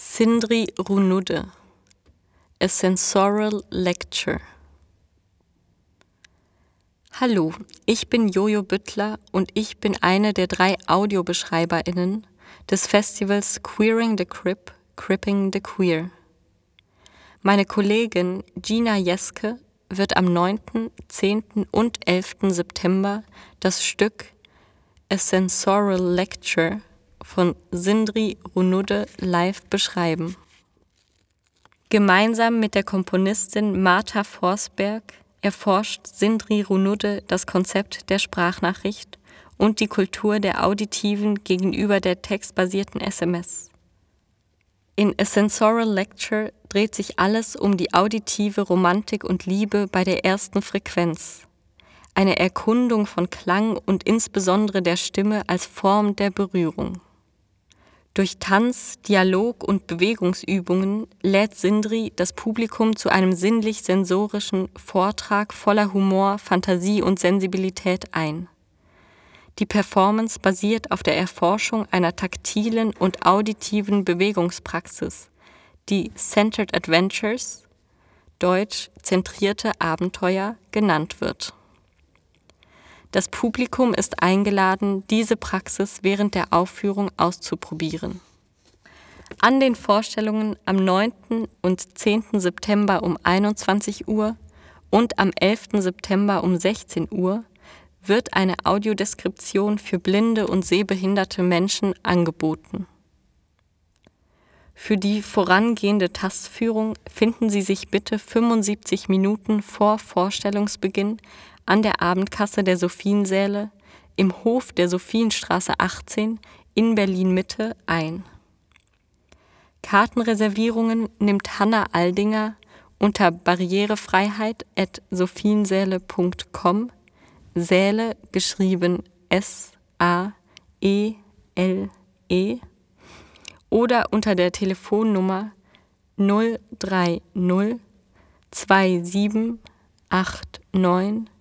Sindri Runudde A Sensorial Lecture Hallo, ich bin Jojo Büttler und ich bin eine der drei AudiobeschreiberInnen des Festivals Queering the Crip, Cripping the Queer. Meine Kollegin Gina Jeske wird am 9., 10. und 11. September das Stück A Sensorial Lecture von Sindri Runudde live beschreiben. Gemeinsam mit der Komponistin Martha Forsberg erforscht Sindri Runudde das Konzept der Sprachnachricht und die Kultur der auditiven gegenüber der textbasierten SMS. In A Sensorial Lecture dreht sich alles um die auditive Romantik und Liebe bei der ersten Frequenz, eine Erkundung von Klang und insbesondere der Stimme als Form der Berührung. Durch Tanz, Dialog und Bewegungsübungen lädt Sindri das Publikum zu einem sinnlich-sensorischen Vortrag voller Humor, Fantasie und Sensibilität ein. Die Performance basiert auf der Erforschung einer taktilen und auditiven Bewegungspraxis, die Centered Adventures, deutsch zentrierte Abenteuer, genannt wird. Das Publikum ist eingeladen, diese Praxis während der Aufführung auszuprobieren. An den Vorstellungen am 9. und 10. September um 21 Uhr und am 11. September um 16 Uhr wird eine Audiodeskription für blinde und sehbehinderte Menschen angeboten. Für die vorangehende Tastführung finden Sie sich bitte 75 Minuten vor Vorstellungsbeginn an der Abendkasse der Sophiensäle im Hof der Sophienstraße 18 in Berlin Mitte ein. Kartenreservierungen nimmt Hanna Aldinger unter barrierefreiheit at sophiensäle.com Säle geschrieben S A E L E oder unter der Telefonnummer 030 2789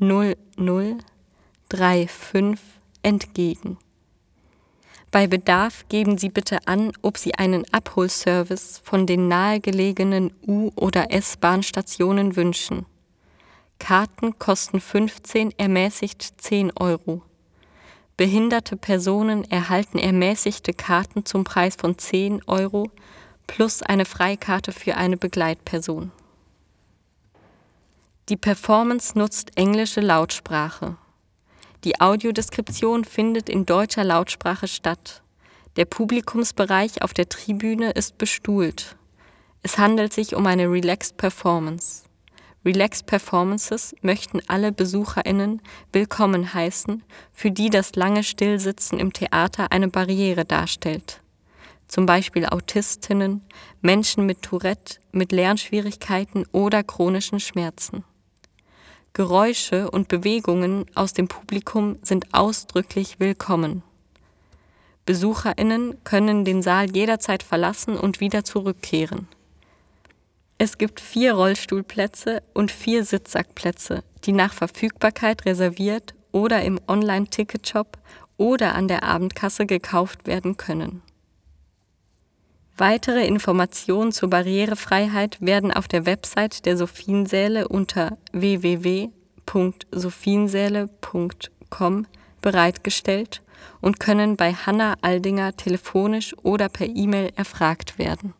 0035 entgegen. Bei Bedarf geben Sie bitte an, ob Sie einen Abholservice von den nahegelegenen U- oder S-Bahn-Stationen wünschen. Karten kosten 15, ermäßigt 10 Euro. Behinderte Personen erhalten ermäßigte Karten zum Preis von 10 Euro plus eine Freikarte für eine Begleitperson. Die Performance nutzt englische Lautsprache. Die Audiodeskription findet in deutscher Lautsprache statt. Der Publikumsbereich auf der Tribüne ist bestuhlt. Es handelt sich um eine Relaxed Performance. Relaxed Performances möchten alle BesucherInnen willkommen heißen, für die das lange Stillsitzen im Theater eine Barriere darstellt. Zum Beispiel Autistinnen, Menschen mit Tourette, mit Lernschwierigkeiten oder chronischen Schmerzen. Geräusche und Bewegungen aus dem Publikum sind ausdrücklich willkommen. Besucherinnen können den Saal jederzeit verlassen und wieder zurückkehren. Es gibt vier Rollstuhlplätze und vier Sitzsackplätze, die nach Verfügbarkeit reserviert oder im Online-Ticketshop oder an der Abendkasse gekauft werden können. Weitere Informationen zur Barrierefreiheit werden auf der Website der Sophiensäle unter www.sophiensäle.com bereitgestellt und können bei Hanna Aldinger telefonisch oder per E-Mail erfragt werden